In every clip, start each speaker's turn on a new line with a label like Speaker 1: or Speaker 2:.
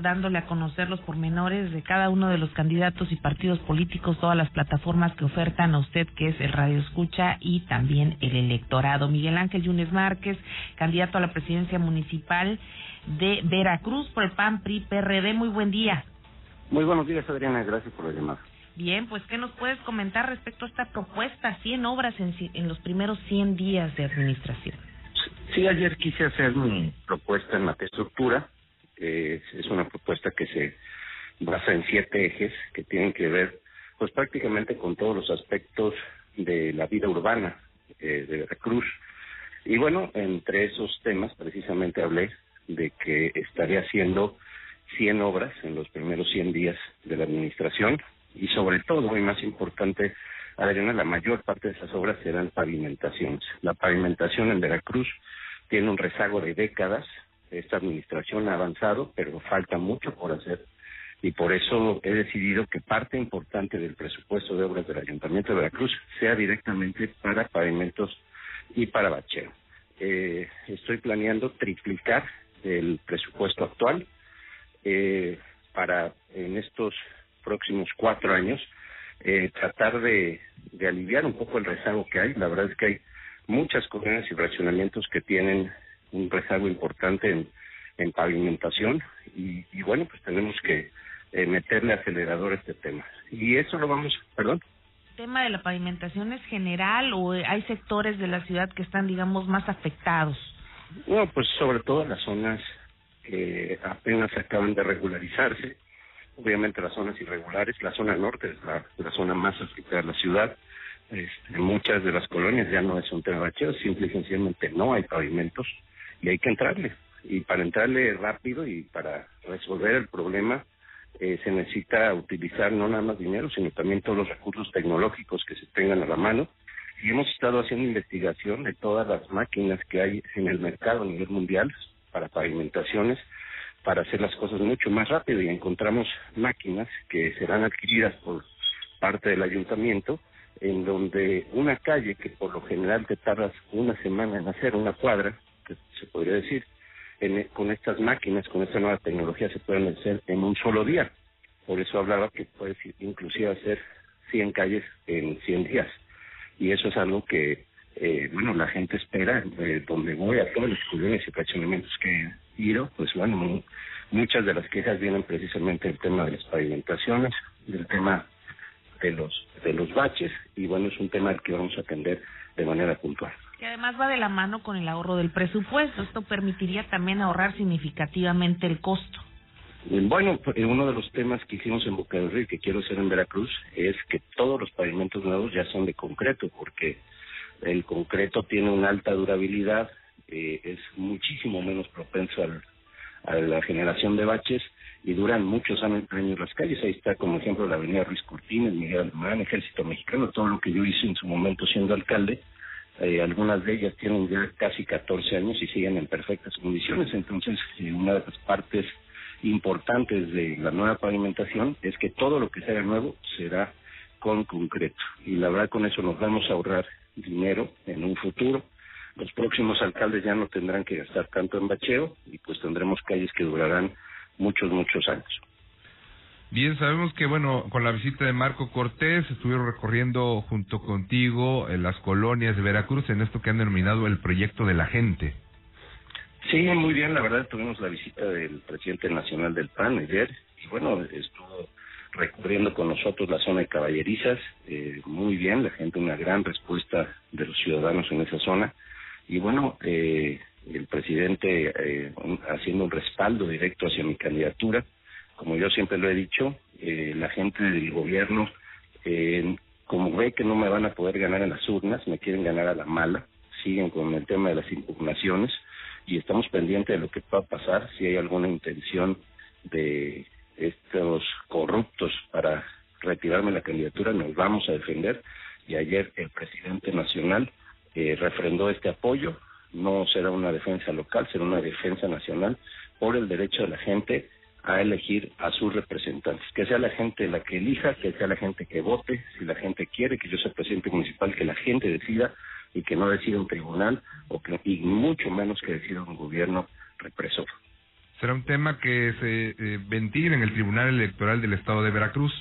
Speaker 1: dándole a conocer los pormenores de cada uno de los candidatos y partidos políticos, todas las plataformas que ofertan a usted, que es el Radio Escucha y también el electorado. Miguel Ángel Yunes Márquez, candidato a la presidencia municipal de Veracruz por el PAN PRI PRD. Muy buen día.
Speaker 2: Muy buenos días, Adriana. Gracias por la llamada.
Speaker 1: Bien, pues ¿qué nos puedes comentar respecto a esta propuesta? 100 obras en, en los primeros 100 días de administración.
Speaker 2: Sí, ayer quise hacer mi propuesta en la estructura es una propuesta que se basa en siete ejes que tienen que ver pues prácticamente con todos los aspectos de la vida urbana eh, de Veracruz. Y bueno, entre esos temas precisamente hablé de que estaré haciendo 100 obras en los primeros 100 días de la administración y sobre todo, y más importante, Adriana, la mayor parte de esas obras serán pavimentaciones. La pavimentación en Veracruz tiene un rezago de décadas, esta administración ha avanzado, pero falta mucho por hacer y por eso he decidido que parte importante del presupuesto de obras del Ayuntamiento de Veracruz sea directamente para pavimentos y para bacheo. Eh, estoy planeando triplicar el presupuesto actual eh, para en estos próximos cuatro años eh, tratar de, aliviar un poco el rezago que hay. La verdad es que hay muchas colonias y fraccionamientos que tienen un rezago importante en, en pavimentación y, y bueno, pues tenemos que eh, meterle acelerador a este tema. Y eso lo vamos, perdón.
Speaker 1: ¿El tema de la pavimentación es general o hay sectores de la ciudad que están, digamos, más afectados?
Speaker 2: No, pues sobre todo las zonas que apenas acaban de regularizarse. Obviamente las zonas irregulares, la zona norte es la, la zona más afectada de la ciudad. Este, muchas de las colonias ya no es un tema bacheo, simple y sencillamente no hay pavimentos y hay que entrarle. Y para entrarle rápido y para resolver el problema eh, se necesita utilizar no nada más dinero, sino también todos los recursos tecnológicos que se tengan a la mano. Y hemos estado haciendo investigación de todas las máquinas que hay en el mercado a nivel mundial para pavimentaciones, para hacer las cosas mucho más rápido y encontramos máquinas que serán adquiridas por parte del ayuntamiento en donde una calle que por lo general te tardas una semana en hacer una cuadra, se podría decir, en, con estas máquinas, con esta nueva tecnología se pueden hacer en un solo día. Por eso hablaba que puedes inclusive hacer 100 calles en 100 días. Y eso es algo que, eh, bueno, la gente espera, eh, donde voy a todos los colonias y fraccionamientos que ido, pues bueno, muchas de las quejas vienen precisamente del tema de las pavimentaciones, del tema de los de los baches y bueno es un tema al que vamos a atender de manera puntual.
Speaker 1: Que además va de la mano con el ahorro del presupuesto. Esto permitiría también ahorrar significativamente el costo.
Speaker 2: Bueno, pues, uno de los temas que hicimos en Boca del Río y que quiero hacer en Veracruz es que todos los pavimentos nuevos ya son de concreto, porque el concreto tiene una alta durabilidad, eh, es muchísimo menos propenso al, a la generación de baches y duran muchos años las calles. Ahí está como ejemplo la avenida Ruiz Cortines, Miguel Alemán, Ejército Mexicano, todo lo que yo hice en su momento siendo alcalde. Eh, algunas de ellas tienen ya casi 14 años y siguen en perfectas condiciones. Entonces, eh, una de las partes importantes de la nueva pavimentación es que todo lo que sea nuevo será con concreto. Y la verdad con eso nos vamos a ahorrar dinero en un futuro. Los próximos alcaldes ya no tendrán que gastar tanto en bacheo y pues tendremos calles que durarán muchos, muchos años.
Speaker 3: Bien, sabemos que, bueno, con la visita de Marco Cortés estuvieron recorriendo junto contigo en las colonias de Veracruz en esto que han denominado el proyecto de la gente.
Speaker 2: Sí, muy bien, la verdad tuvimos la visita del presidente nacional del PAN ayer y bueno, estuvo recorriendo con nosotros la zona de caballerizas, eh, muy bien, la gente, una gran respuesta de los ciudadanos en esa zona y bueno, eh, el presidente eh, haciendo un respaldo directo hacia mi candidatura. Como yo siempre lo he dicho, eh, la gente del gobierno, eh, como ve que no me van a poder ganar en las urnas, me quieren ganar a la mala, siguen con el tema de las impugnaciones y estamos pendientes de lo que va a pasar, si hay alguna intención de estos corruptos para retirarme la candidatura, nos vamos a defender y ayer el presidente nacional eh, refrendó este apoyo, no será una defensa local, será una defensa nacional por el derecho de la gente a elegir a sus representantes, que sea la gente la que elija, que sea la gente que vote, si la gente quiere que yo sea presidente municipal, que la gente decida y que no decida un tribunal o que, y mucho menos que decida un gobierno represor.
Speaker 3: será un tema que se eh, ventile en el Tribunal Electoral del Estado de Veracruz.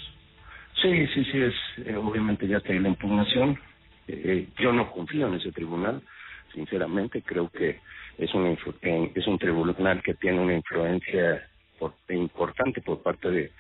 Speaker 2: Sí, sí, sí, es eh, obviamente ya está la impugnación. Eh, yo no confío en ese tribunal, sinceramente, creo que es un, es un tribunal que tiene una influencia importante por parte de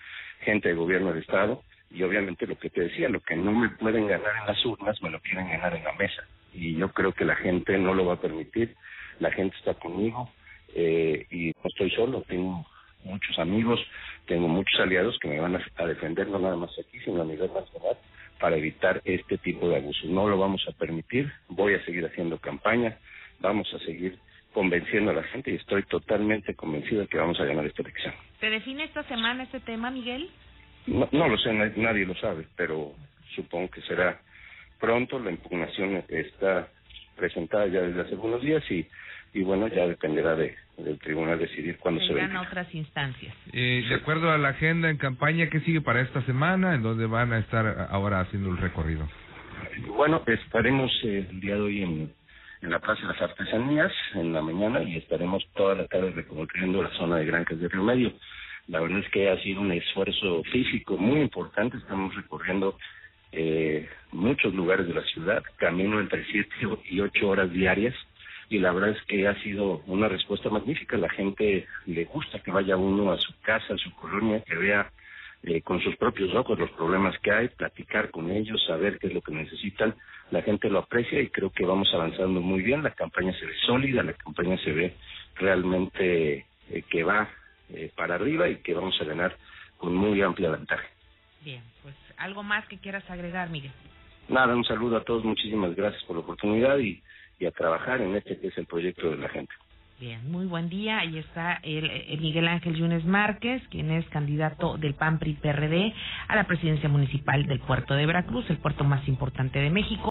Speaker 2: gente de gobierno del Estado y obviamente lo que te decía, lo que no me pueden ganar en las urnas, me lo quieren ganar en la mesa. Y yo creo que la gente no lo va a permitir, la gente está conmigo eh, y no estoy solo, tengo muchos amigos, tengo muchos aliados que me van a, defender, no nada más aquí, sino a nivel nacional, para evitar este tipo de abusos. No lo vamos a permitir, voy a seguir haciendo campaña, vamos a seguir convenciendo a la gente y estoy totalmente convencido de que vamos a ganar esta elección.
Speaker 1: ¿Se define esta semana este tema, Miguel?
Speaker 2: No, no lo sé, nadie lo sabe, pero supongo que será pronto. La impugnación está presentada ya desde hace algunos días y, y bueno, ya dependerá de, del tribunal decidir cuándo se,
Speaker 1: a otras instancias.
Speaker 3: Eh, de acuerdo a la agenda en campaña, ¿qué sigue para esta semana? ¿En dónde van a estar ahora haciendo el recorrido?
Speaker 2: Bueno, estaremos el día de hoy en, en la Plaza de las Artesanías en la mañana y estaremos toda la tarde recorriendo la zona de Granjas de Río Medio. La verdad es que ha sido un esfuerzo físico muy importante. Estamos recorriendo eh, muchos lugares de la ciudad, camino entre siete y ocho horas diarias y la verdad es que ha sido una respuesta magnífica. La gente le gusta que vaya uno a su casa, a su colonia, que vea eh, con sus propios ojos los problemas que hay, platicar con ellos, saber qué es lo que necesitan. La gente lo aprecia y creo que vamos avanzando muy bien. La campaña se ve sólida, la campaña se ve realmente eh, que va eh, para arriba y que vamos a ganar con muy amplia ventaja.
Speaker 1: Bien, pues algo más que quieras agregar, Miguel.
Speaker 2: Nada, un saludo a todos, muchísimas gracias por la oportunidad y, y a trabajar en este que es el proyecto de la gente.
Speaker 1: Bien, muy buen día. Ahí está el, Miguel Ángel Yunes Márquez, quien es candidato del PAN PRD a la presidencia municipal del puerto de Veracruz, el puerto más importante de México.